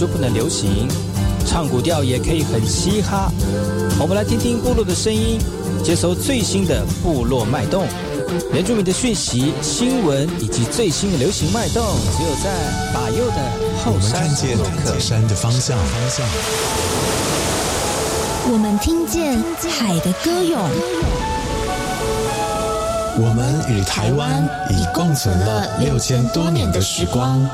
就不能流行？唱古调也可以很嘻哈。我们来听听部落的声音，接收最新的部落脉动、原住民的讯息、新闻以及最新的流行脉动，只有在把右的后山看见山的方向。方向。我们听见海的歌咏。我们与台湾已共存了六千多年的时光。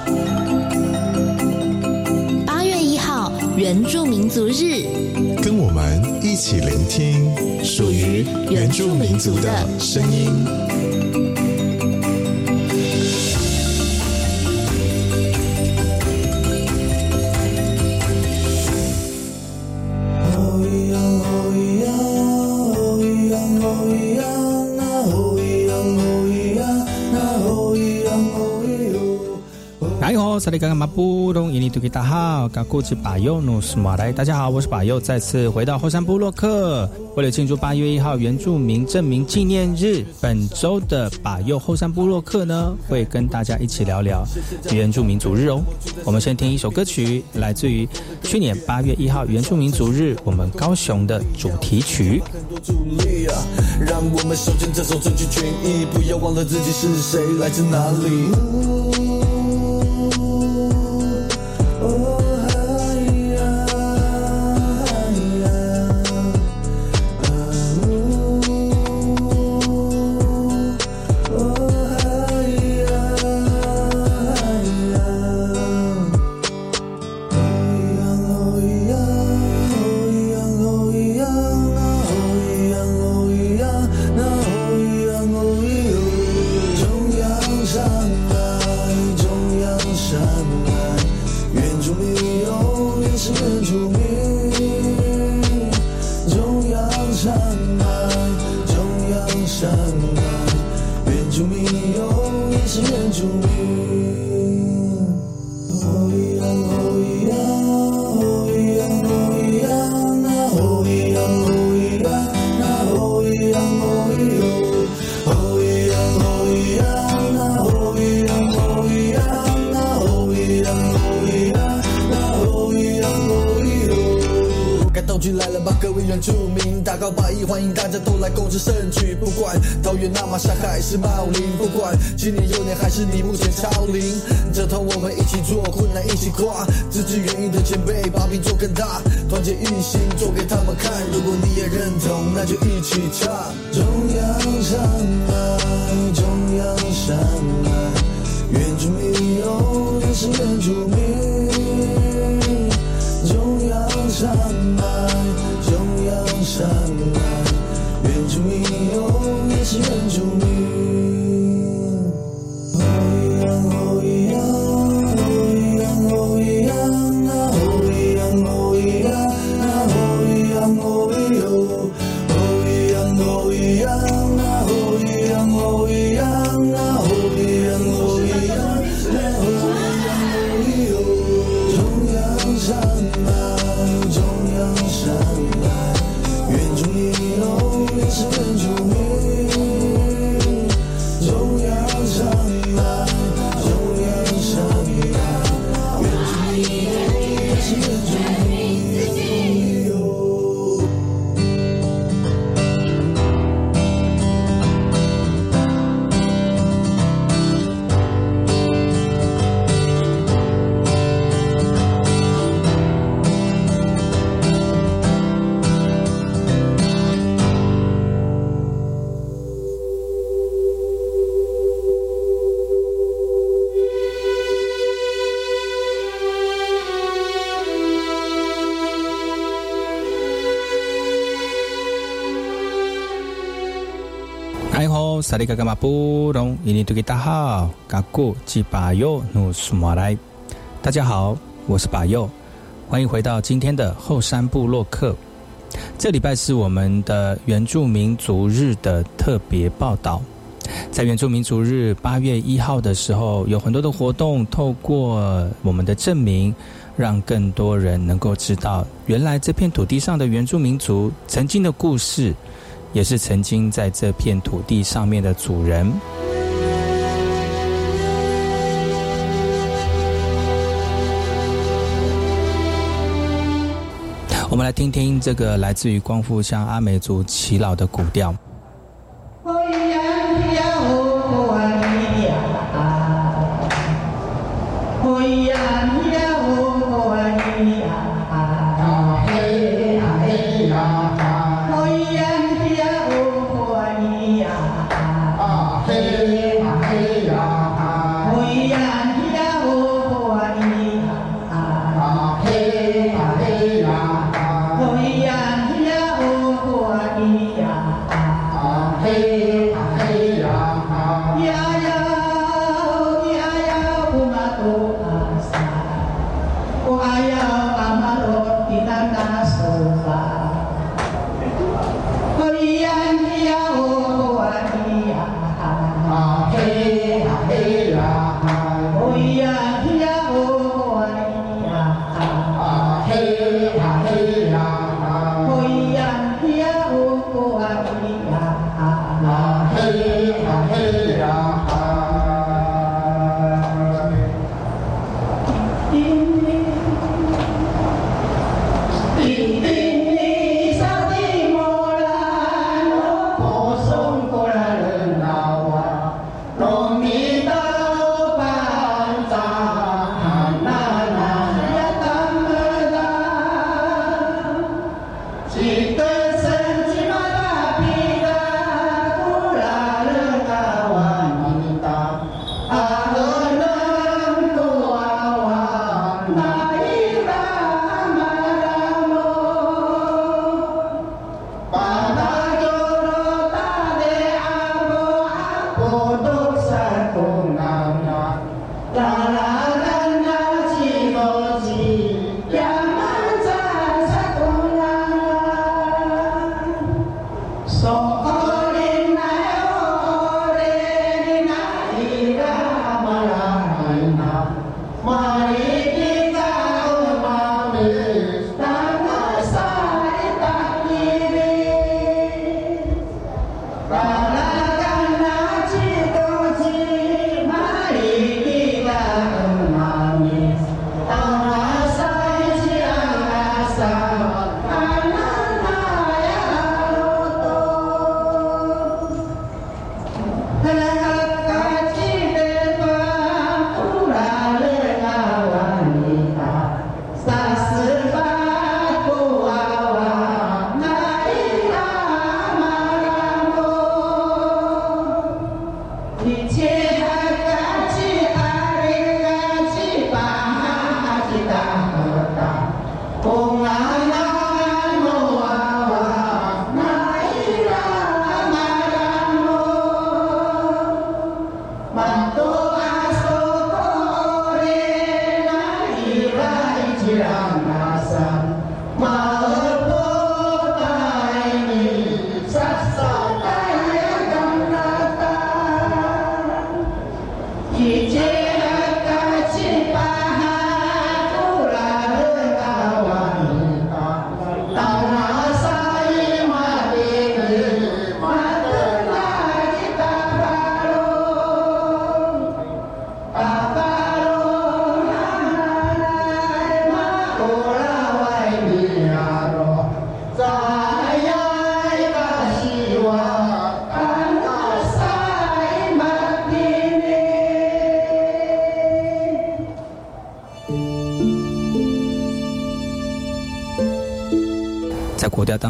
原住民族日，跟我们一起聆听属于原住民族的声音。萨利嘎嘎马布隆伊尼图吉达好，嘎古吉巴尤努斯马来，大家好，我是巴尤，再次回到后山部落克。为了庆祝八月一号原住民证明纪念日，本周的巴尤后山部落克呢，会跟大家一起聊聊原住民族日哦。我们先听一首歌曲，来自于去年八月一号原住民族日，我们高雄的主题曲。让我们手牵这首争取权益，不要忘了自己是谁，来自哪里。高百亿，欢迎大家都来共织盛举。不管桃园、那马、沙还是茂林，不管今年、幼年还是你目前超龄，这团我们一起做，困难一起跨。支持原意的前辈，把饼做更大，团结一心，做给他们看。如果你也认同，那就一起唱。中央山脉，中央山脉，原住民用原始原住民，中央山。山外，远处已有，也是远处女。好，嘎古吉巴尤努苏马来，大家好，我是巴尤，欢迎回到今天的后山部落客。这礼拜是我们的原住民族日的特别报道。在原住民族日八月一号的时候，有很多的活动，透过我们的证明，让更多人能够知道，原来这片土地上的原住民族曾经的故事，也是曾经在这片土地上面的主人。我们来听听这个来自于光复乡阿美族耆老的古调。一切。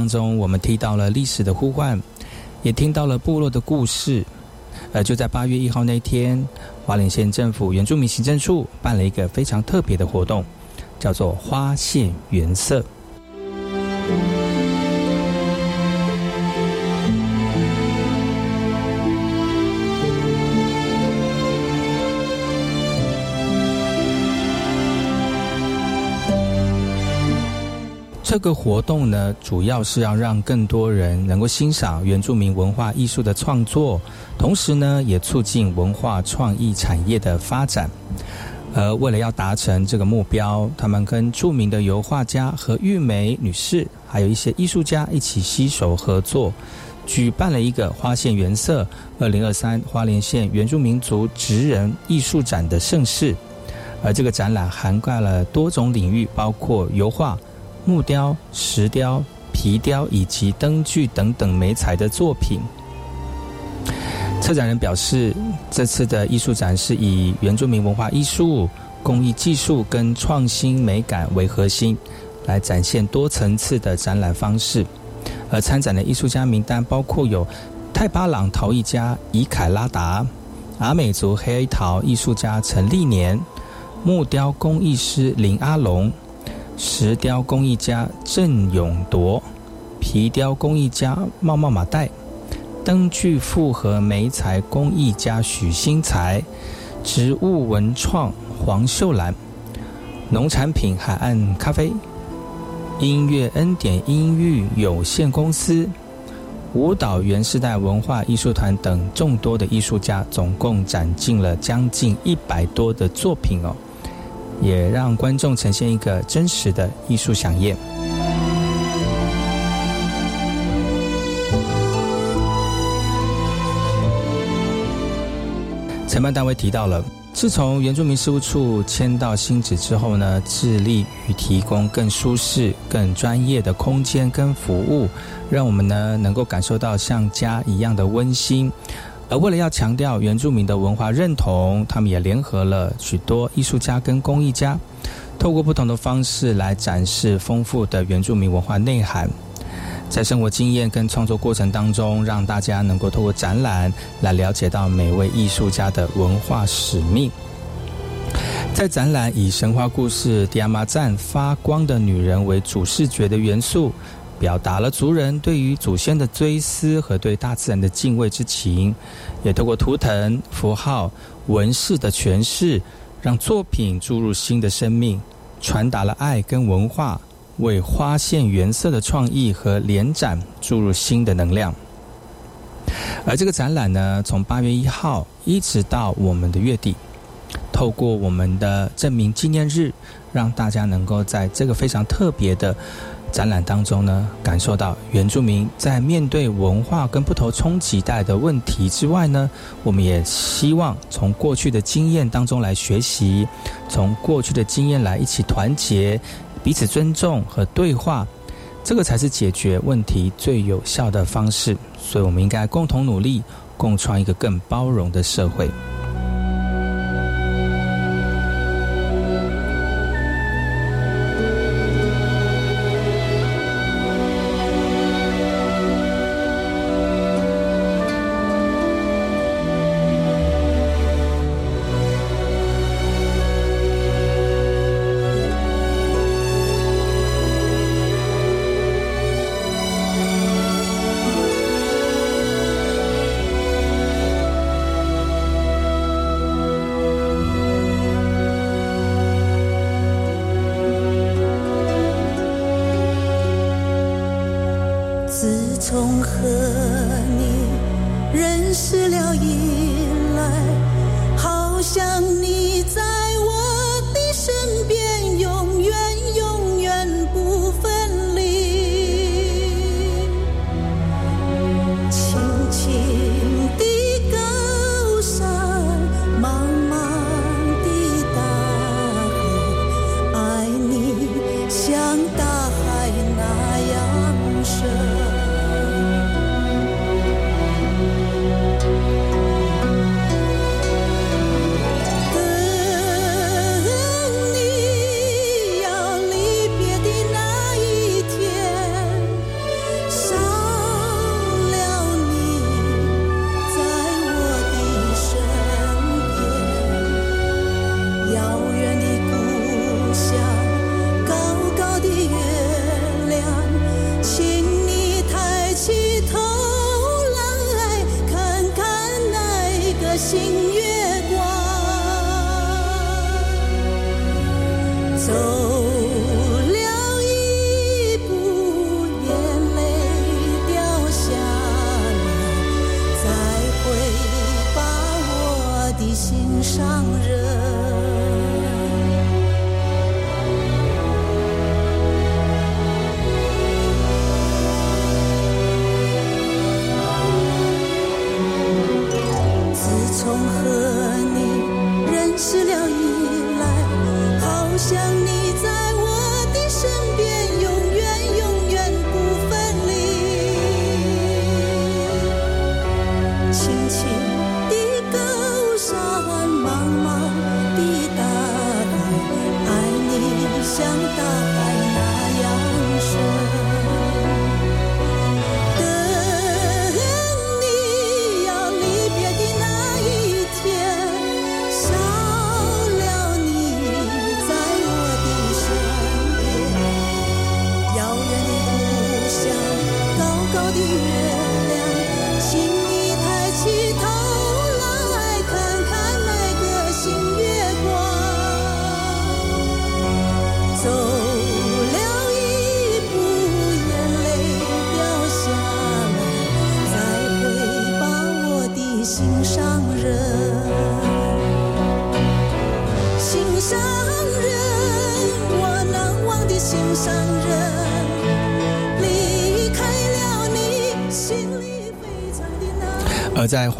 中，我们提到了历史的呼唤，也听到了部落的故事。呃，就在八月一号那天，花莲县政府原住民行政处办了一个非常特别的活动，叫做“花县原色”。这个活动呢，主要是要让更多人能够欣赏原住民文化艺术的创作，同时呢，也促进文化创意产业的发展。而为了要达成这个目标，他们跟著名的油画家何玉梅女士，还有一些艺术家一起携手合作，举办了一个花县原色二零二三花莲县原住民族职人艺术展的盛事。而这个展览涵盖了多种领域，包括油画、木雕、石雕、皮雕以及灯具等等美彩的作品。策展人表示，这次的艺术展是以原住民文化艺术、工艺技术跟创新美感为核心，来展现多层次的展览方式。而参展的艺术家名单包括有泰巴朗陶艺家伊凯拉达、阿美族黑陶艺术家陈立年。木雕工艺师林阿龙，石雕工艺家郑永铎，皮雕工艺家茂茂马代，灯具复合媒材工艺家许新才，植物文创黄秀兰，农产品海岸咖啡，音乐恩典音域有限公司，舞蹈原世代文化艺术团等众多的艺术家，总共展进了将近一百多的作品哦。也让观众呈现一个真实的艺术飨宴。承办单位提到了，自从原住民事务处迁到新址之后呢，致力于提供更舒适、更专业的空间跟服务，让我们呢能够感受到像家一样的温馨。而为了要强调原住民的文化认同，他们也联合了许多艺术家跟工艺家，透过不同的方式来展示丰富的原住民文化内涵。在生活经验跟创作过程当中，让大家能够透过展览来了解到每位艺术家的文化使命。在展览以神话故事《迪亚玛赞发光的女人》为主视觉的元素。表达了族人对于祖先的追思和对大自然的敬畏之情，也透过图腾、符号、纹饰的诠释，让作品注入新的生命，传达了爱跟文化，为花线原色的创意和联展注入新的能量。而这个展览呢，从八月一号一直到我们的月底，透过我们的证明纪念日，让大家能够在这个非常特别的。展览当中呢，感受到原住民在面对文化跟不同冲击带来的问题之外呢，我们也希望从过去的经验当中来学习，从过去的经验来一起团结、彼此尊重和对话，这个才是解决问题最有效的方式。所以，我们应该共同努力，共创一个更包容的社会。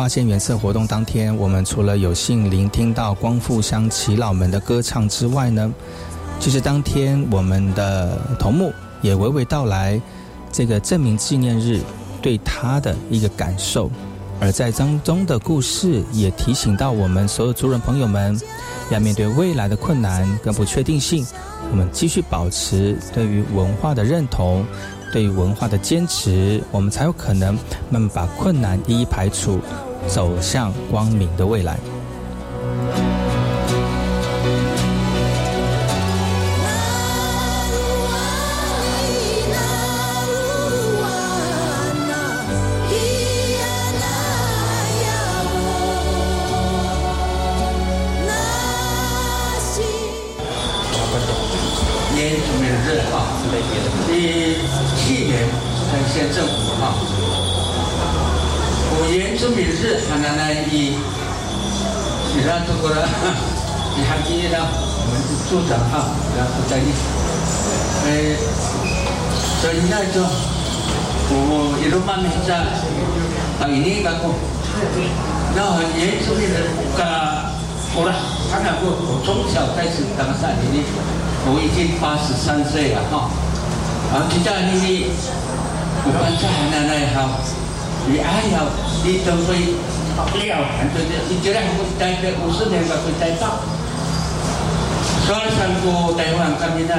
发现原色活动当天，我们除了有幸聆听到光复乡耆老们的歌唱之外呢，其实当天我们的头目也娓娓道来这个证明纪念日对他的一个感受，而在当中的故事也提醒到我们所有族人朋友们，要面对未来的困难跟不确定性，我们继续保持对于文化的认同。对于文化的坚持，我们才有可能慢慢把困难一一排除，走向光明的未来。组长哈，然后在你，呃，所以那就我一路慢慢在，啊，一年干过，然后原住民日噶，好了，他那个我从小开始当山里的。我已经八十三岁了哈，然后就在那里，我们在奶奶好，你哎呀，你都会了，对对，你觉得我待这五十年个会待到，所以上过台湾革命呢，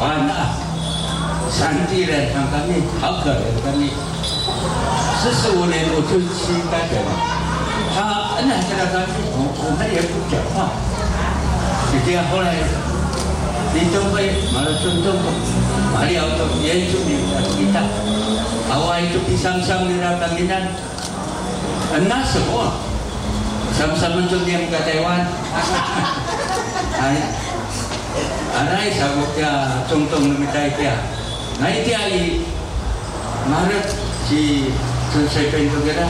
完了，山地人像革命好可怜革命，四十五年我就去代表了，他恩来这个革命，我我们也不讲话，就这样后来。李登辉马来尊重马里奥的原住民的 kita awal itu pisang-sang nila kanginan na semua sama-sama yang ke Taiwan ay Anai sabo kya tong tong nami tai kya. Nai ti ai marat si tun sai pen to kya.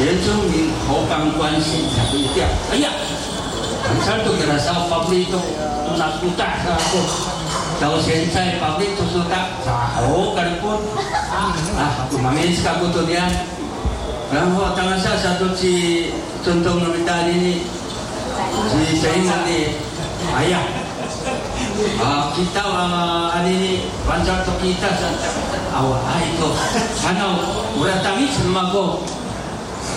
Yen tong ni ho pang kwan si ta ku kya. Aya. Ang sar to kya sa pa to tu na ku ta sa ko. Tao sen sai pa pri to su sa ho kan ko. Ah, aku mamis ka ku to dia. Lah, Ang ho tangasa sa to si tong tong nami tai ni. Si sai ni Aya. Ah, kita uh, ani ni pancar to kita sa awa ay ko. Ano, mura tangis naman ko.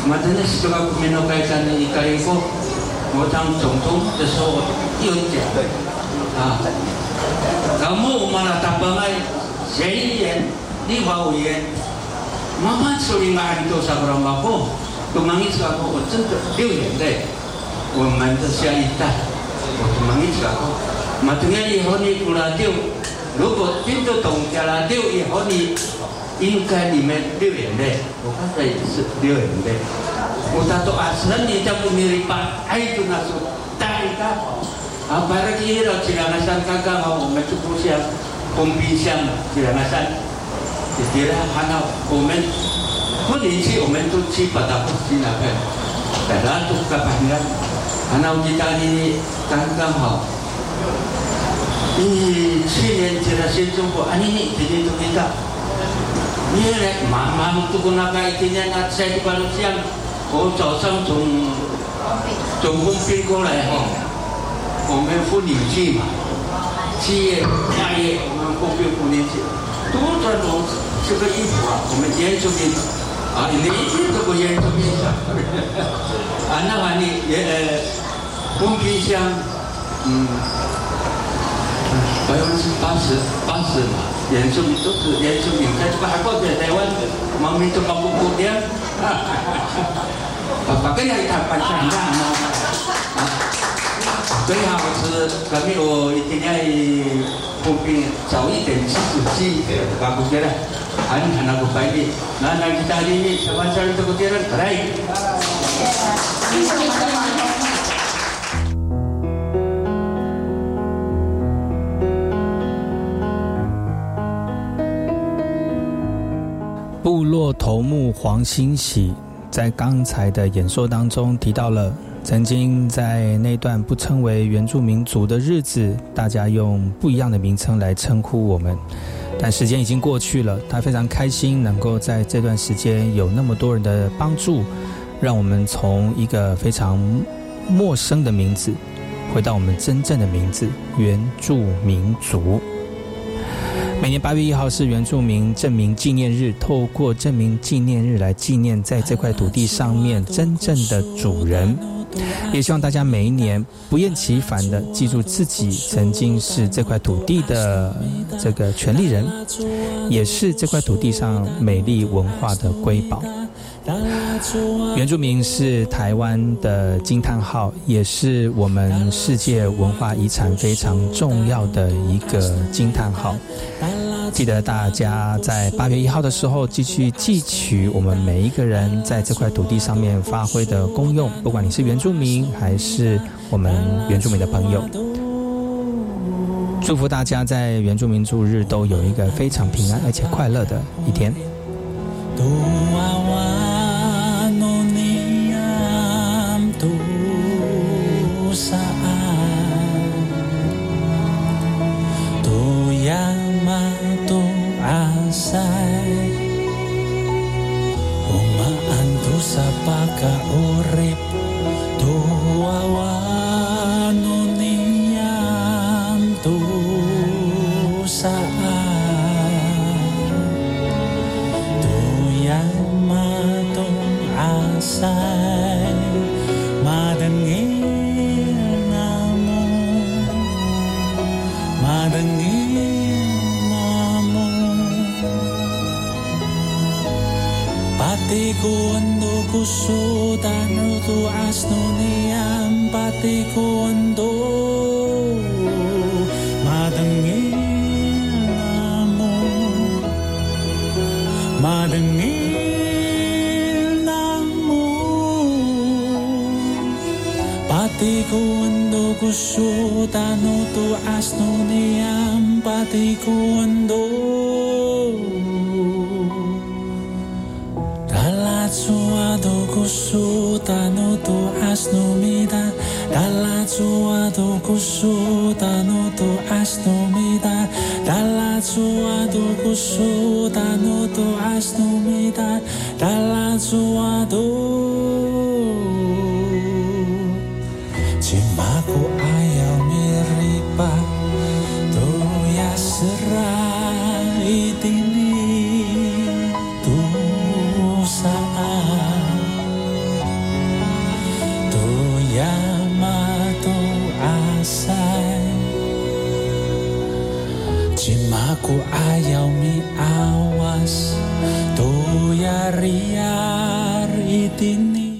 Madalas ito ka kuminokay sa ni Ikarin ko. 我当总统的时候有讲啊，然后嘛啦，他本来县议员、立法委员，慢慢处理嘛，很多啥不让嘛过，都忙一次啊，我真的流眼泪。我们的下一代，我忙一次啊，嘛，等下以后你不拉丢，如果听得懂加拉丢以后你应该你们流眼泪，我刚才也是流眼泪。Utato aslan ni ta pumiripa ay tu nasu tai ka ah para kira silangasan kaga mau mecukup siang pembincang silangasan kira hana komen 不年纪我们都去把它不然后意大利刚刚好，你去年这个新中国，啊你你今年都知道，你来妈妈都跟那个今年那在这个路上。我早上从从工兵过来哈，我们妇女去嘛，七月八月我们工兵妇女去，多穿种这个衣服啊，我们原住民啊，你一件都不原住民的，啊，那么你也呃，工兵箱，嗯，百分之八十八十嘛，原住民都是原住民，在这个还过在台湾，毛民都搞不过的。Makanya kita pancang mau 最好是革命我一定要步兵早一点去主机把不觉得很很那个白的，那那 kita ini sama-sama itu kutiran baik. 头目黄兴喜在刚才的演说当中提到了，曾经在那段不称为原住民族的日子，大家用不一样的名称来称呼我们。但时间已经过去了，他非常开心能够在这段时间有那么多人的帮助，让我们从一个非常陌生的名字，回到我们真正的名字——原住民族。每年八月一号是原住民证明纪念日，透过证明纪念日来纪念在这块土地上面真正的主人。也希望大家每一年不厌其烦的记住自己曾经是这块土地的这个权利人，也是这块土地上美丽文化的瑰宝。原住民是台湾的惊叹号，也是我们世界文化遗产非常重要的一个惊叹号。记得大家在八月一号的时候，继续汲取我们每一个人在这块土地上面发挥的功用，不管你是原住民还是我们原住民的朋友。祝福大家在原住民族日都有一个非常平安而且快乐的一天。Dalatuado kusutano to asnomida Dalatuado kusutano to asnomida Dalatuado kusutano to asnomida Dalatuado Cimaku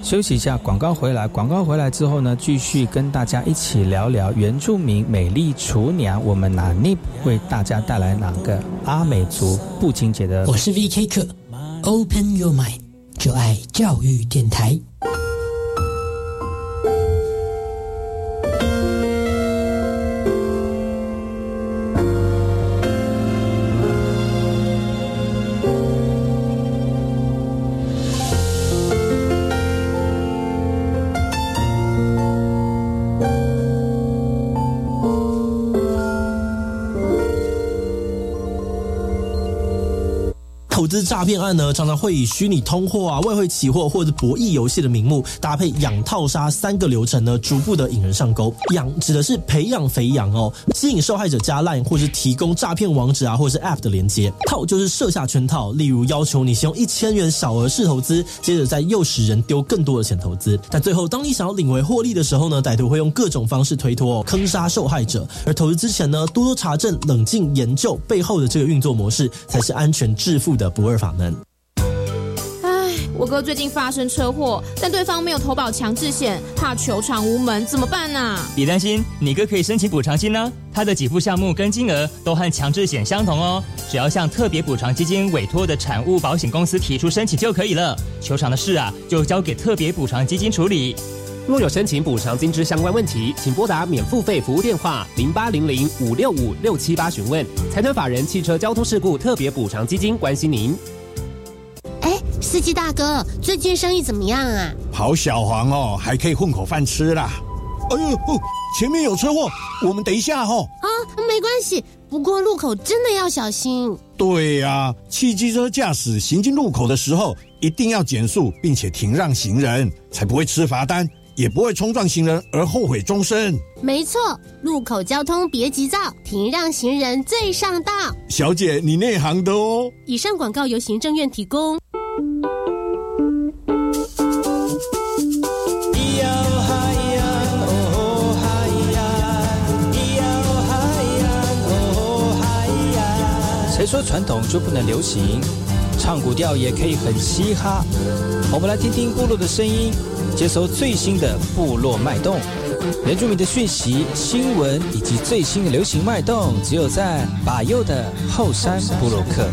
休息一下，广告回来。广告回来之后呢，继续跟大家一起聊聊原住民美丽厨娘。我们哪内为大家带来哪个阿美族布金节的？我是 VK 课，Open Your Mind，就爱教育电台。投资诈骗案呢，常常会以虚拟通货啊、外汇期货或者博弈游戏的名目，搭配养套杀三个流程呢，逐步的引人上钩。养指的是培养肥羊哦，吸引受害者加赖或是提供诈骗网址啊，或是 app 的连接。套就是设下圈套，例如要求你先用一千元小额试投资，接着再诱使人丢更多的钱投资。但最后，当你想要领回获利的时候呢，歹徒会用各种方式推脱、哦，坑杀受害者。而投资之前呢，多多查证、冷静研究背后的这个运作模式，才是安全致富的不二法门。唉，我哥最近发生车祸，但对方没有投保强制险，怕求偿无门，怎么办啊？别担心，你哥可以申请补偿金呢。他的给付项目跟金额都和强制险相同哦，只要向特别补偿基金委托的产物保险公司提出申请就可以了。求偿的事啊，就交给特别补偿基金处理。若有申请补偿金之相关问题，请拨打免付费服务电话零八零零五六五六七八询问。财团法人汽车交通事故特别补偿基金关心您。哎，司机大哥，最近生意怎么样啊？跑小黄哦，还可以混口饭吃啦。哎呦，哦，前面有车祸，我们等一下哈、哦。啊，没关系，不过路口真的要小心。对呀、汽机车驾驶行经路口的时候，一定要减速，并且停让行人，才不会吃罚单，也不会冲撞行人而后悔终身。没错，路口交通别急躁，停让行人最上道。小姐，你内行的哦。以上广告由行政院提供。谁说传统就不能流行？唱古调也可以很嘻哈。我们来听听部落的声音，接收最新的部落脉动、原住民的讯息、新闻以及最新的流行脉动，只有在把右的后山部落克。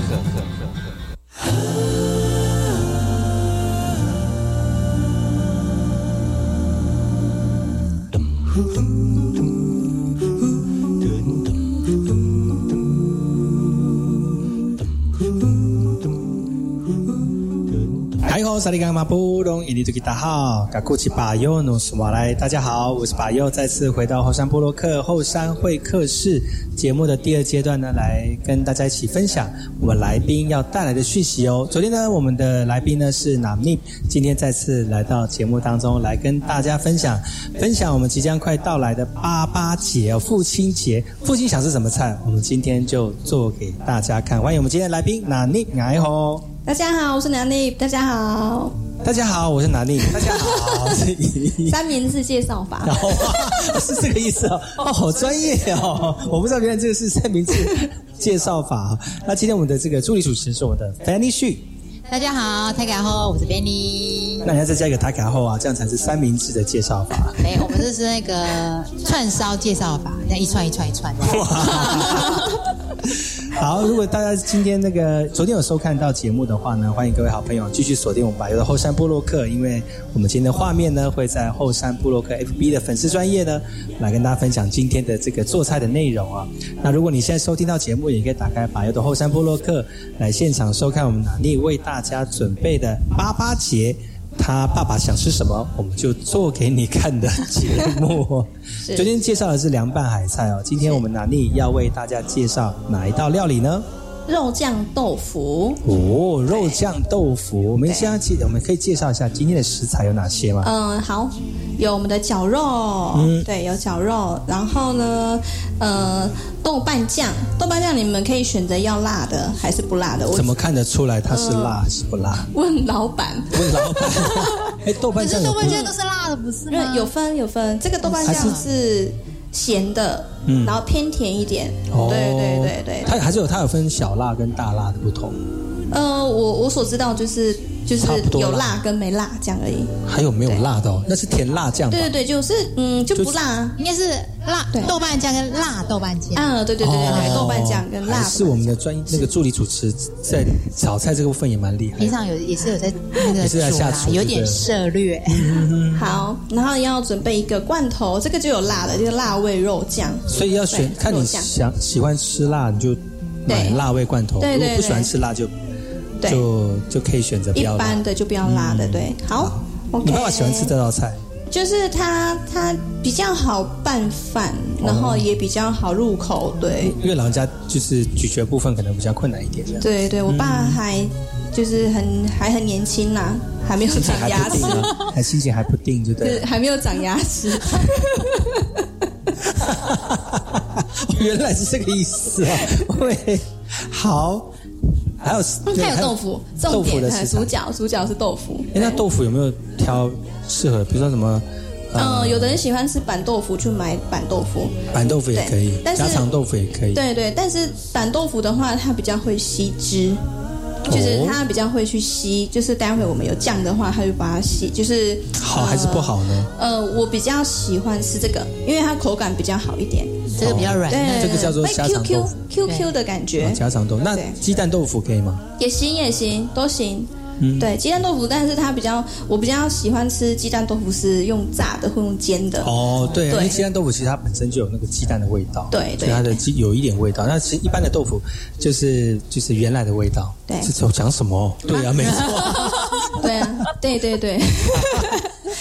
萨利甘马布隆伊尼图吉达好，嘎库奇巴尤努斯瓦来，大家好，我是巴尤，再次回到后山布洛克后山会客室节目的第二阶段呢，来跟大家一起分享我们来宾要带来的讯息哦。昨天呢，我们的来宾呢是纳密，今天再次来到节目当中来跟大家分享分享我们即将快到来的八八节哦，父亲节。父亲想吃什么菜，我们今天就做给大家看。欢迎我们今天的来宾纳尼，哎吼。大家好，我是南丽。大家好，大家好，我是南丽。大家好，我是依三明治介绍法。哇，是这个意思哦，哦，好专业哦，我不知道原来这个是三明治介绍法。那今天我们的这个助理主持人是我们的 Fanny Xu。大家好，泰卡后，我是 Benny。那你要再加一个泰卡后啊，这样才是三明治的介绍法。没，我们这是那个串烧介绍法，那一串一串一串。好，如果大家今天那个昨天有收看到节目的话呢，欢迎各位好朋友继续锁定我们百优的后山部落客，因为我们今天的画面呢会在后山部落客 FB 的粉丝专业呢来跟大家分享今天的这个做菜的内容啊。那如果你现在收听到节目，也可以打开百优的后山部落客来现场收看我们哪里为大家准备的八八节。他爸爸想吃什么，我们就做给你看的节目。昨天介绍的是凉拌海菜哦，今天我们哪里要为大家介绍哪一道料理呢？肉酱豆腐。哦，肉酱豆腐。我们现在记，我们可以介绍一下今天的食材有哪些吗？嗯，好，有我们的绞肉，嗯对，有绞肉。然后呢，呃，豆瓣酱，豆瓣酱你们可以选择要辣的还是不辣的。我怎么看得出来它是辣还是不辣？问老板？问老板。哎，豆瓣酱有豆瓣酱都是辣的，不是因为吗？有分有分，这个豆瓣酱还是咸的，嗯然后偏甜一点。哦对对对对。它还是有它有分小辣跟大辣的不同，呃，我我所知道就是就是有辣跟没辣这样而已。还有没有辣的哦？那是甜辣酱对？对对，就是嗯就不辣。应该是辣豆瓣酱跟辣豆瓣酱。嗯，对对对对对，哦豆瓣酱跟辣是我们的专那个助理主持在炒菜这个部分也蛮厉害平。常有也是有在那个也是在煮啦下厨有点涉略。好，然后要准备一个罐头，这个就有辣的，就是辣味肉酱。所以要选看你想喜欢吃辣，你就买辣味罐头；对对如果不喜欢吃辣就，对就就可以选择不一。般的就不要辣的，对。好。你爸爸喜欢吃这道菜，就是它它比较好拌饭，然后也比较好入口，对。因为老人家就是咀嚼部分可能比较困难一点这样。对对，我爸还就是很还很年轻啦，还没有长牙齿还心情还不定，就对对，了。还没有长牙齿。原来是这个意思啊！喂，好，还有嗯还有豆腐，重点的食材有薯角，主角是豆腐。哎，那豆腐有没有挑适合？比如说什么？呃嗯，有的人喜欢吃板豆腐，就买板豆腐。板豆腐也可以，但是家常豆腐也可以。对对，但是板豆腐的话，它比较会吸汁，就是哦它比较会去吸，就是待会我们有酱的话，它就把它吸，就是好还是不好呢？呃，我比较喜欢吃这个，因为它口感比较好一点，这个比较软对，这个叫做会家常 Q 豆 Q 腐 Q Q 的感觉啊，家常豆腐。那鸡蛋豆腐可以吗？也行也行都行。嗯对，鸡蛋豆腐，但是它比较，我比较喜欢吃鸡蛋豆腐是用炸的或用煎的。哦，对，因对为鸡蛋豆腐其实它本身就有那个鸡蛋的味道，对对它的鸡有一点味道。那其实一般的豆腐就是就是原来的味道。对这我讲什么？对啊，没错。对啊，对对对。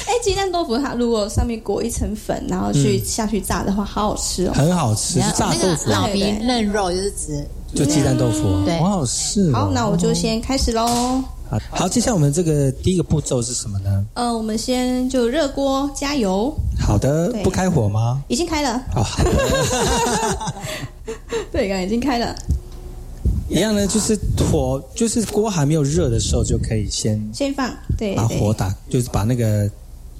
哎，鸡蛋豆腐它如果上面裹一层粉，然后去、嗯下去炸的话，好好吃哦。很好吃，炸豆腐，老皮嫩肉就是指就鸡蛋豆腐哦。对哇，是哦。好，那我就先开始喽。好好，接下来我们这个第一个步骤是什么呢？呃，我们先就热锅加油，好的，不开火吗？已经开了。哦，好的，对，刚刚已经开了，一样呢，就是火，就是锅还没有热的时候，就可以先先放，对对把火打，就是把那个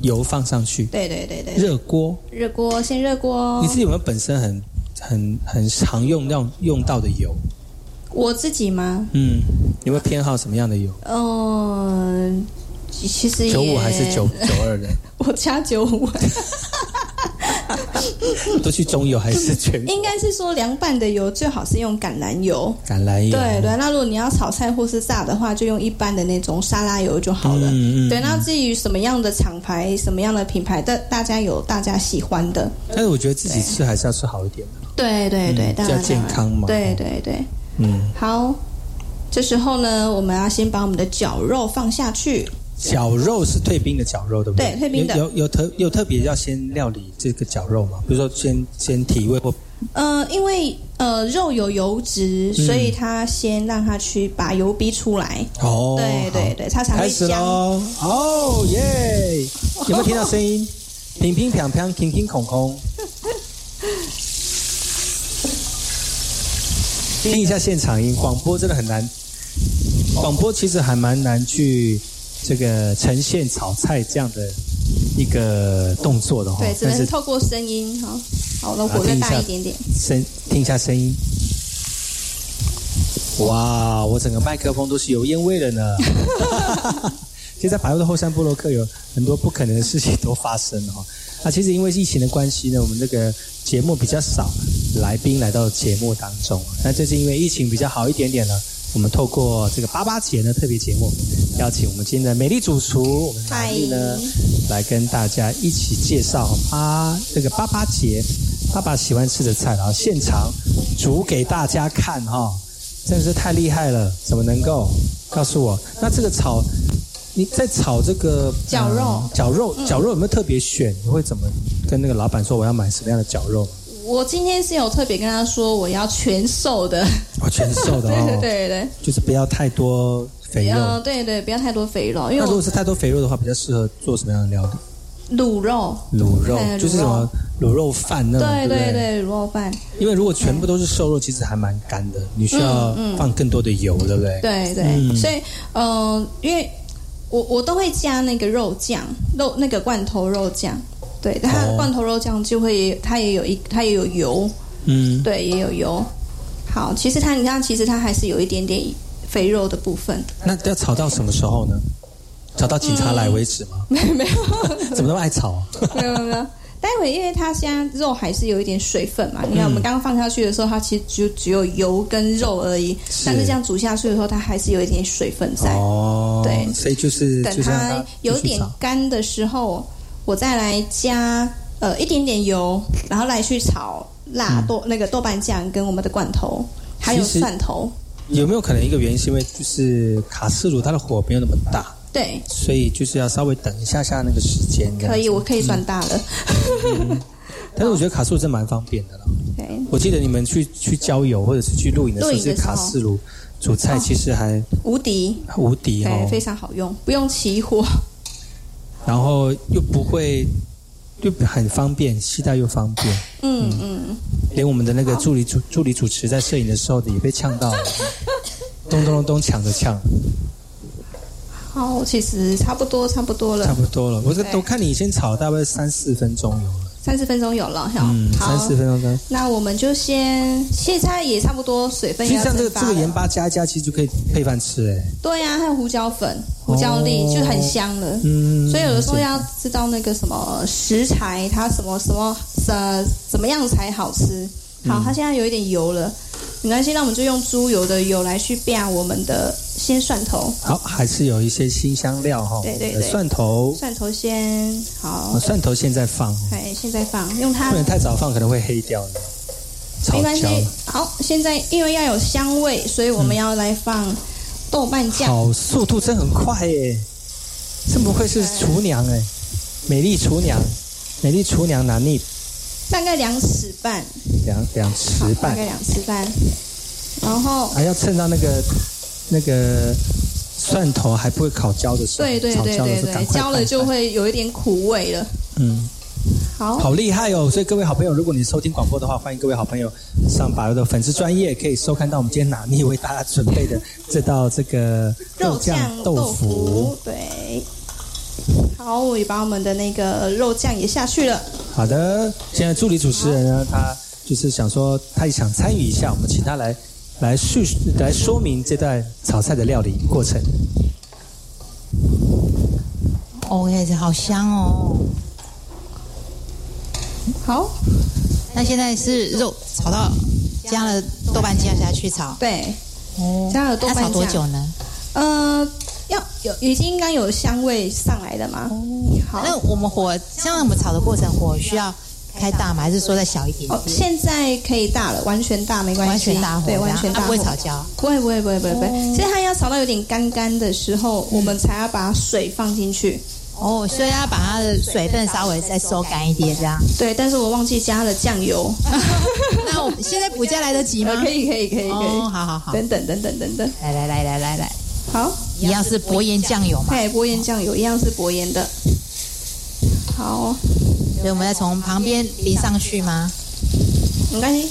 油放上去。对对对对，热锅，热锅先热锅。你自己有没有本身很很很常用那种用到的油？我自己吗？嗯，你会偏好什么样的油？嗯、其其实九五还是九 九二的？我加九五，都去中油还是全应该是说凉拌的油最好是用橄榄油。橄榄油？对对，那如果你要炒菜或是炸的话，就用一般的那种沙拉油就好了。嗯嗯对，那至于什么样的厂牌、什么样的品牌，大大家有大家喜欢的。但是我觉得自己吃还是要吃好一点的。对对对，嗯比较健康嘛对对对，嗯，好，这时候呢，我们要先把我们的绞肉放下去。绞肉是退冰的绞肉，对不对？对退冰的有有有特有特别要先料理这个绞肉吗？比如说先先提味或呃，因为呃肉有油脂，嗯所以它先让它去把油逼出来。哦，对对对，它才会香。哦耶！有没有听到声音？乒乒乓乓，空空空空。听一下现场音，广播真的很难。广播其实还蛮难去这个呈现炒菜这样的一个动作的哈。对，只能透过声音哈。好，那啊火再大一点点。声听一下声音。哇，我整个麦克风都是油烟味了呢。其实，在百货的后山部落克有很多不可能的事情都发生了哈。那其实因为疫情的关系呢，我们这个节目比较少来宾来到节目当中。那这是因为疫情比较好一点点呢，我们透过这个八八节呢特别节目，邀请我们今天的美丽主厨我们玛丽呢来跟大家一起介绍啊这个八八节爸爸喜欢吃的菜，然后现场煮给大家看哈、真的是太厉害了！怎么能够告诉我？那这个炒，你在炒这个绞肉嗯绞肉，嗯绞肉有没有特别选？你会怎么跟那个老板说我要买什么样的绞肉？我今天是有特别跟他说我要全瘦的。哦，全瘦的对哦，对对对。就是不要太多肥肉。嗯，对对，不要太多肥肉，因为那如果是太多肥肉的话，比较适合做什么样的料理？卤肉。卤肉就是什么卤肉饭那种，对对对，卤肉饭。因为如果全部都是瘦肉，其实还蛮干的，你需要放更多的油，对不对？对对，嗯所以嗯，因为我我都会加那个肉酱，肉那个罐头肉酱，对，它哦罐头肉酱就会它也有一它也有油，嗯，对，也有油。好，其实它你看，其实它还是有一点点肥肉的部分，那要炒到什么时候呢？炒到警察来为止吗？没有没有怎么那么爱炒没有 没有。待会因为它现在肉还是有一点水分嘛，你看我们刚刚放下去的时候，它其实就只有油跟肉而已，但是这样煮下去的时候，它还是有一点水分在。哦，对。所以就是等它有点干的时候，我再来加呃一点点油，然后来去炒辣豆、那个豆瓣酱跟我们的罐头，还有蒜头。有没有可能一个原因是因为就是卡式炉它的火没有那么大，对，所以就是要稍微等一下下那个时间。可以，我可以算大了。但是我觉得卡式炉真蛮方便的啦。对，我记得你们去去郊游或者是去露营的时候，是卡式炉煮菜，其实还无敌，无敌对，哦。非常好用，不用起火。然后又不会，又很方便，携带又方便。嗯嗯，连我们的那个助理主助理主持在摄影的时候也被呛到了，咚咚咚咚抢着呛，好，其实差不多，差不多了，差不多了。我这都看你先炒大概三四分钟有了，三四分钟有了，哈。嗯，好三四分钟。那我们就先，现在也差不多水分要其实像这个这个盐巴加一加，其实就可以配饭吃哎。对呀、还有胡椒粉、胡椒粒，哦就很香了。嗯所以有的时候要知道那个什么食材，它什么什么呃怎么样才好吃。好，嗯它现在有一点油了，没关系，那我们就用猪油的油来去变我们的鲜蒜头。好，还是有一些新香料哈。对对对蒜头，蒜头先好哦，蒜头现在放，对，现在放，用它不能太早放，可能会黑掉的。炒没关系。。好，现在因为要有香味，所以我们要来放豆瓣酱。好，速度真很快耶！这不愧是厨娘哎，美丽厨娘，美丽厨娘拿捏大概两尺半，两两匙半大概，两尺半，然后还要趁到那个那个蒜头还不会烤焦的时候，对对对对炒焦了就会有一点苦味了。嗯。好，好厉害哦！所以各位好朋友，如果你收听广播的话，欢迎各位好朋友上百油的粉丝专业，可以收看到我们今天拿捏为大家准备的这道这个肉酱豆腐，对。好，我也把我们的那个肉酱也下去了。好的，现在助理主持人呢，他就是想说，他也想参与一下，我们请他来来叙来说明这段炒菜的料理过程。哦，这好香哦。好，那现在是肉炒到加了豆瓣酱下去炒，对，哦，加了豆瓣酱炒多久呢？呃，要有已经应该有香味上来的嘛。好，那我们火，像我们炒的过程，火需要开大吗？还是说再小一点点？哦，现在可以大了，完全大没关系，完全大火对，完全大火，啊不会炒焦，不会不会不会不会不会。哦所以它要炒到有点干干的时候，我们才要把水放进去。哦，所以要把它的水分稍微再收干一点，这样。对，但是我忘记加了酱油。那我们现在补加来得及吗？可以可以可以可以，哦，好好好，等等等等等等，来来来来来来，好，一样是薄盐酱油嘛？对，薄盐酱油一样是薄盐的。好，所以我们要从旁边淋上去吗？没关系，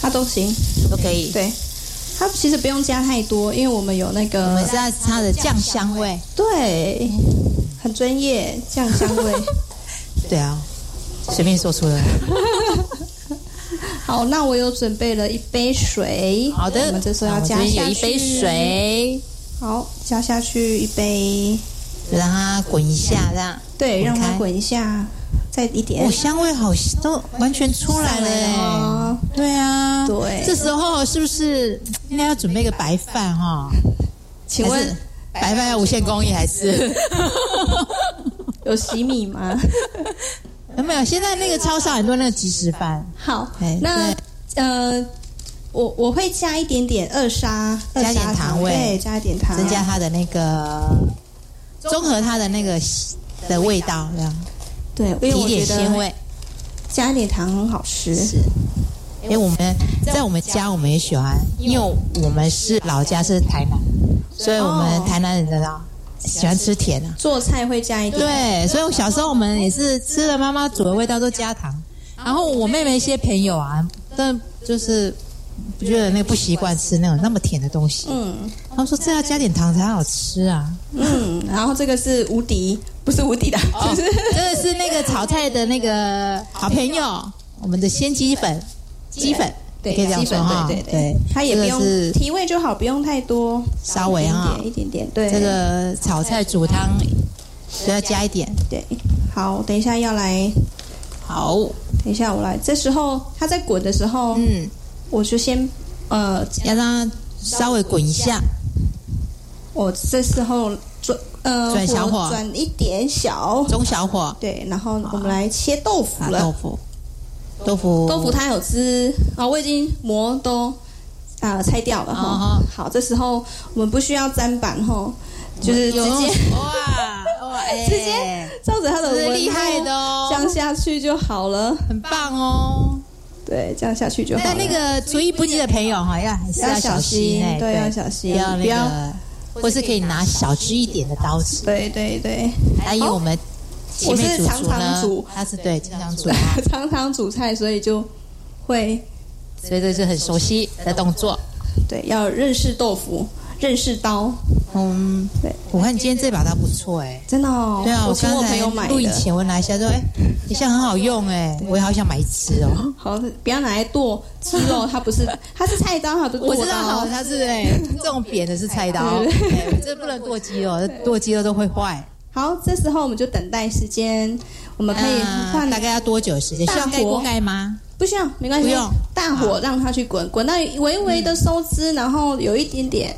它都行，都可以。对，它其实不用加太多，因为我们有那个，我们是要它的酱香味。对，很专业，酱香味。对啊，随便说出来。好，那我有准备了一杯水。好的我们这时候要加下去。有一杯水。好，加下去一杯，就让它滚一下，这样。对，让它开滚一下，再一点。哦，香味好，都完全出来了哎。对啊，对这时候是不是应该要准备个白饭哈？请问白饭要无限公益还是？有洗米吗？有 没有？现在那个超市很多那个即食饭。好哎，那呃，我我会加一点点二砂，二加一点糖味对，加一点糖，增加它的那个综合它的那个的味道，这样对，因为提点我觉得鲜味。加一点糖很好吃。是，因为我们在我们家我们也喜欢，因为我们是老家是台南，所以我们台南人知道喜欢吃甜啊。做菜会加一点，对，所以我小时候我们也是吃了妈妈煮的味道都加糖。然后我妹妹一些朋友啊，但就是不觉得那个不习惯吃那种那么甜的东西。嗯他们说这要加点糖才好吃啊。嗯，然后这个是无敌，不是无敌的，哦就是这个是那个炒菜的那个好朋友，我们的鲜鸡粉，鸡粉，对，可以这样说哈。对对对，它也不用提味就好，不用太多，稍微哈一点点，一点点，对，这个炒菜煮汤都要加一点。对，好，等一下要来，好，等一下我来，这时候它在滚的时候，嗯，我就先呃，要让它稍微滚一下，我这时候转呃转小火。转一点小，中小火。对，然后我们来切豆腐了，豆腐，豆腐，豆腐它有汁啊，我已经膜都啊、拆掉了哈。哦好，这时候我们不需要砧板哈，就是直接哇 哇，哎。直接照着它的纹路的哦。这样下去就好了。很棒哦。对，这样下去就好了。但那个厨艺不济的朋友哈，要还是要小小心哎对要小心不要或是可以拿小只一点的刀子。对对对，还有我们我是常常煮，她是对经常煮啊，常常 煮菜，所以就会所以这是很熟悉的动作。对要认识豆腐，认识刀。嗯，对，我看你今天这把刀不错哎，真的哦。对啊，我刚才。录影前我拿一下说，哎，一下很好用哎，我也好想买一支哦。好，不要拿来剁鸡肉，它不是，它是菜刀，它不是刀。我知道，好，它是哎，这种扁的是菜刀，这不能剁鸡肉，这剁鸡肉都会坏。好，这时候我们就等待时间，我们可以那换大概要多久的时间？需要盖锅盖吗？不需要，没关系，不用大火让它去滚，滚到微微的收汁，然后有一点点。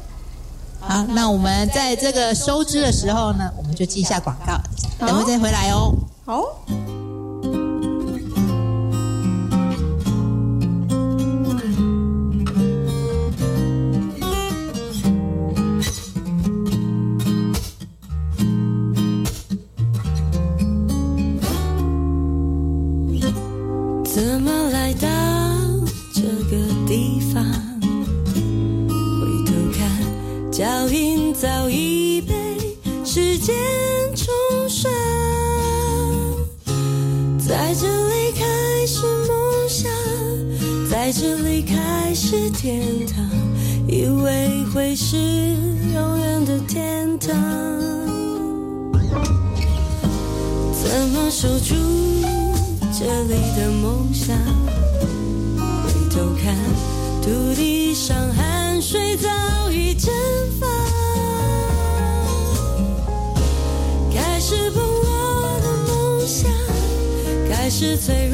好，那我们在这个收支的时候呢，我们就记一下广告，等会再回来哦。好。早已被时间冲刷，在这里开始梦想，在这里开始天堂，以为会是永远的天堂，怎么守住这里的梦想？回头看，土地上汗水在开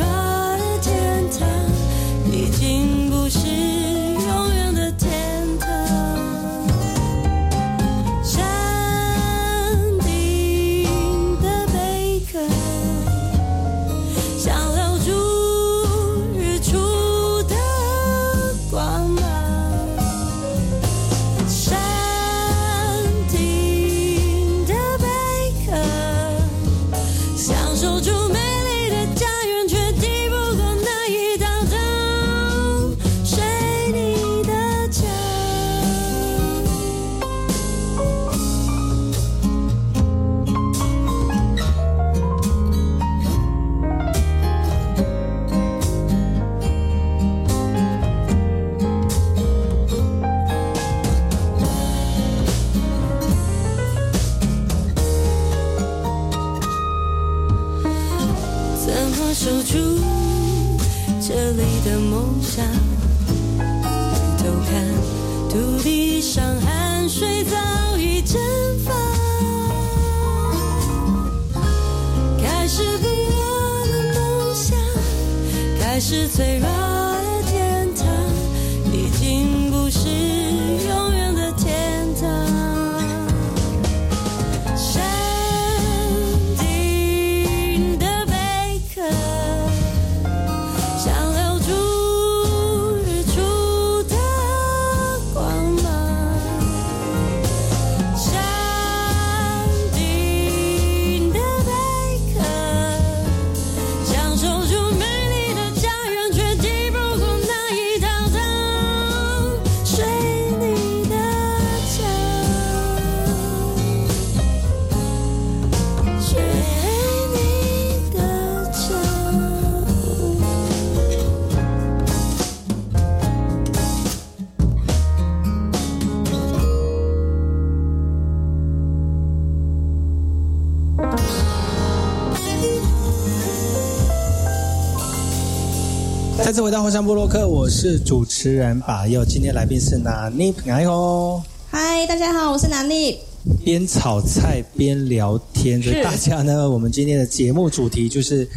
再次回到火山部落克，我是主持人把佑，今天来宾是哪尼平安哦。嗨，大家好，我是南丽。边炒菜边聊天，所以大家呢，我们今天的节目主题就是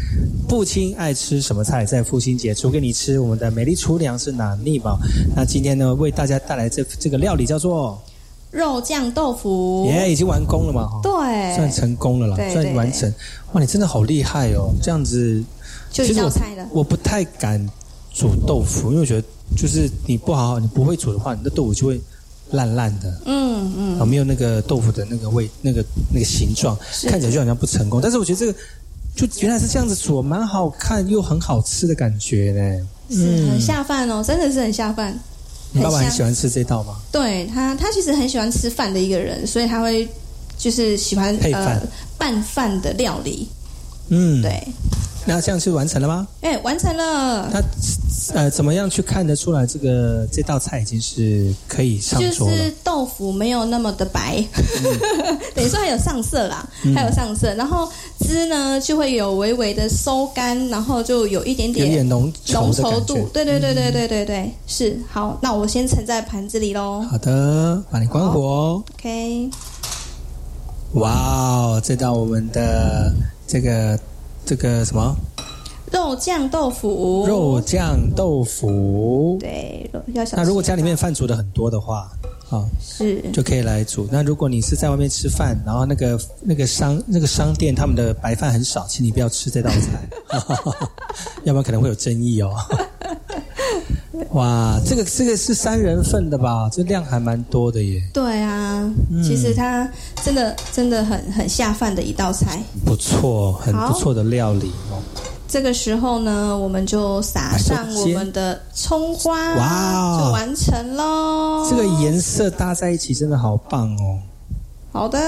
父亲爱吃什么菜，在父亲节煮给你吃。我们的美丽厨娘是哪尼吧？那今天呢，为大家带来这这个料理叫做肉酱豆腐，耶已经完工了嘛？哈对，算成功了啦，对算完成。哇，你真的好厉害哦！这样子，就一其实我道菜了我不太敢煮豆腐，因为我觉得就是你不好好，你不会煮的话，你的豆腐就会烂烂的。嗯嗯啊，没有那个豆腐的那个味，那个那个形状，看起来就好像不成功。但是我觉得这个就原来是这样子煮，蛮好看又很好吃的感觉呢。是很下饭哦，真的是很下饭。嗯你爸爸很喜欢吃这道吗？对他，他其实很喜欢吃饭的一个人，所以他会就是喜欢配饭呃拌饭的料理。嗯，对。那这样就完成了吗？哎，完成了。那呃，怎么样去看得出来这个这道菜已经是可以上就桌了？是豆腐没有那么的白，等于说还有上色啦，嗯还有上色，然后汁呢就会有微微的收干，然后就有一点有点点浓浓稠稠度。对对对对对对对，是好。那我先盛在盘子里喽。好的，把你关火哦。OK，哇哦，这道我们的这个这个什么肉酱豆腐，肉酱豆腐？对，要小。那如果家里面饭煮的很多的话，啊，是就可以来煮。那如果你是在外面吃饭，然后那个那个商那个商店他们的白饭很少，请你不要吃这道菜，要不然可能会有争议哦。哇，这个这个是三人份的吧？这量还蛮多的耶，对啊，嗯其实它真的真的很很下饭的一道菜。不错，很不错的料理哦。这个时候呢，我们就撒上我们的葱花，哇哦就完成喽。这个颜色搭在一起真的好棒哦。好的，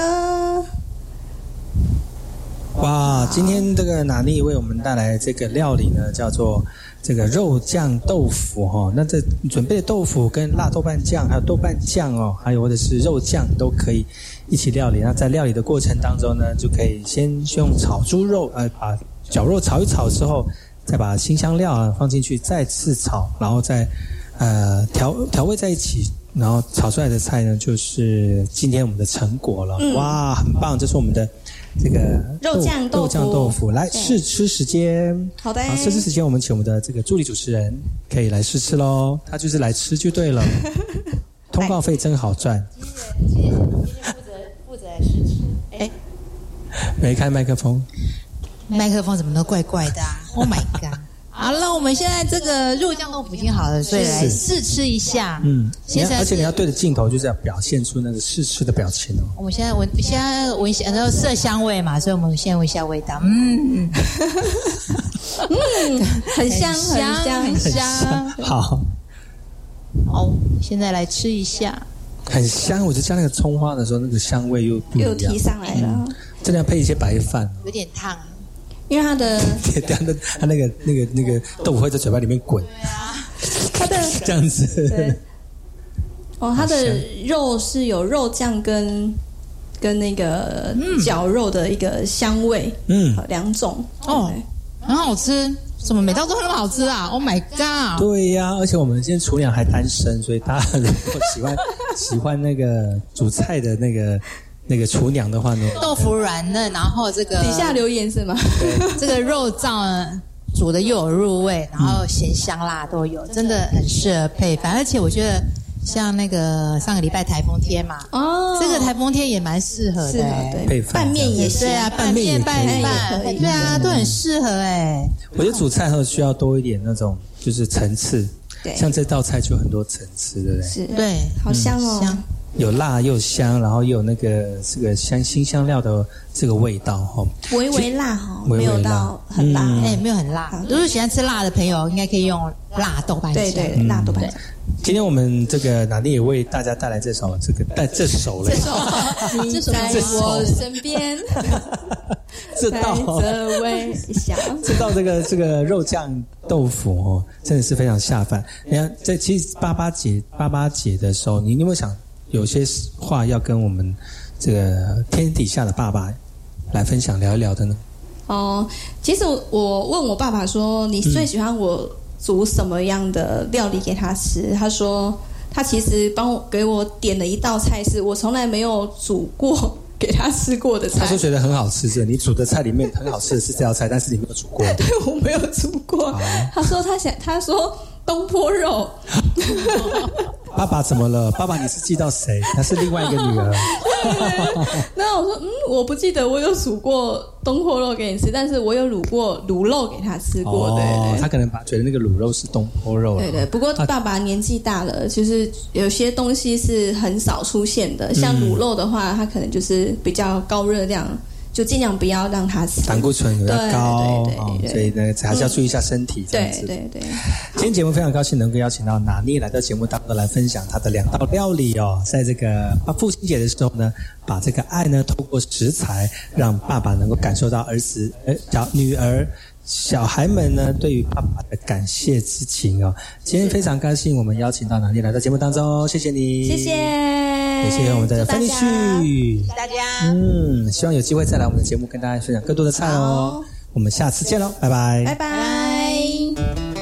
哇，今天这个哪丽为我们带来这个料理呢，叫做这个肉酱豆腐哈、哦。那这准备的豆腐跟辣豆瓣酱，还有豆瓣酱哦，还有或者是肉酱都可以一起料理。那在料理的过程当中呢，就可以先用炒猪肉，呃，把绞肉炒一炒之后，再把新香料啊放进去，再次炒，然后再呃调调味在一起。然后炒出来的菜呢，就是今天我们的成果了。哇，很棒！这是我们的这个肉酱豆腐肉酱豆腐。来对试吃时间。好的好，试吃时间，我们请我们的这个助理主持人可以来试吃喽。他就是来吃就对了，通告费真好赚。负责来试吃。哎，没开麦克风，麦克风怎么都怪怪的啊？Oh my god！好了，我们现在这个肉酱豆腐已经好了，所以来是试吃一下。嗯，你要现在而且你要对着镜头，就是要表现出那个试吃的表情哦。我们现在闻，现在闻一下，然后色香味嘛，所以我们先闻一下味道。嗯，嗯，很香，很香很香，很香。好，好，现在来吃一下。很香。我就加那个葱花的时候，那个香味又又提上来了，真的要配一些白饭。有点烫，因为它的它的它那个那个那个豆腐会在嘴巴里面滚，它的 这样子。对哦，它的肉是有肉酱跟跟那个绞肉的一个香味，嗯，两种哦，很好吃。怎么每道都很好吃啊？Oh my god！对呀、而且我们今天厨娘还单身，所以大家如果喜欢 喜欢那个煮菜的那个那个厨娘的话呢，豆腐软嫩，然后这个底下留言是吗？这个肉燥呢煮的又有入味，然后咸香辣都有，真的？很适合配饭。而且我觉得像那个上个礼拜台风天嘛，哦，这个台风天也蛮适合的、拌面也行对啊，拌面拌饭，也可以。对啊，都很适合哎、我觉得煮菜后需要多一点那种就是层次，对。像这道菜就很多层次，对不对？是，对，好香哦，香有辣又香，然后又有那个这个香新香料的这个味道哈、哦。微微辣哈，微微没有到很辣，嗯哎、没有很辣。如果喜欢吃辣的朋友，应该可以用辣豆瓣酱。对对，辣豆瓣酱。今天我们这个哪里也为大家带来这首这个带这首嘞，你在我身边，这道着微笑。这道这个这个肉酱豆腐哦，真的是非常下饭。你看，在其实八八节八八节的时候，你有没有想有些话要跟我们这个天底下的爸爸来分享聊一聊的呢？哦，其实我问我爸爸说：“你最喜欢我煮什么样的料理给他吃？”他说：“他其实帮我给我点了一道菜，是我从来没有煮过给他吃过的菜他说。觉得很好吃，是你煮的菜里面很好吃的是这道菜，但是你没有煮过。对我没有煮过。他说他想，他说东坡肉。爸爸怎么了？爸爸你是记到谁？那是另外一个女儿。那我说，嗯，我不记得我有煮过东坡肉给你吃，但是我有卤过卤肉给他吃过。对哦，对他可能把觉得那个卤肉是东坡肉了。对对，不过爸爸年纪大了，就是有些东西是很少出现的，像嗯卤肉的话，它可能就是比较高热量，就尽量不要让它死。胆固醇比较高对对对哦对，所以呢还是要注意一下身体。对对对，今天节目非常高兴能够邀请到拿妮来到节目当中来分享她的两道料理哦，在这个啊父亲节的时候呢，把这个爱呢透过食材，让爸爸能够感受到儿子、呃小女儿。小孩们呢，对于爸爸的感谢之情哦，今天非常高兴，我们邀请到哪里来到节目当中，谢谢你，谢谢，也谢谢我们的芬丽旭，大家。嗯，希望有机会再来我们的节目跟大家分享更多的菜哦。我们下次见喽，拜拜，拜拜。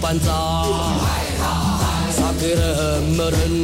班长，撒给人么人。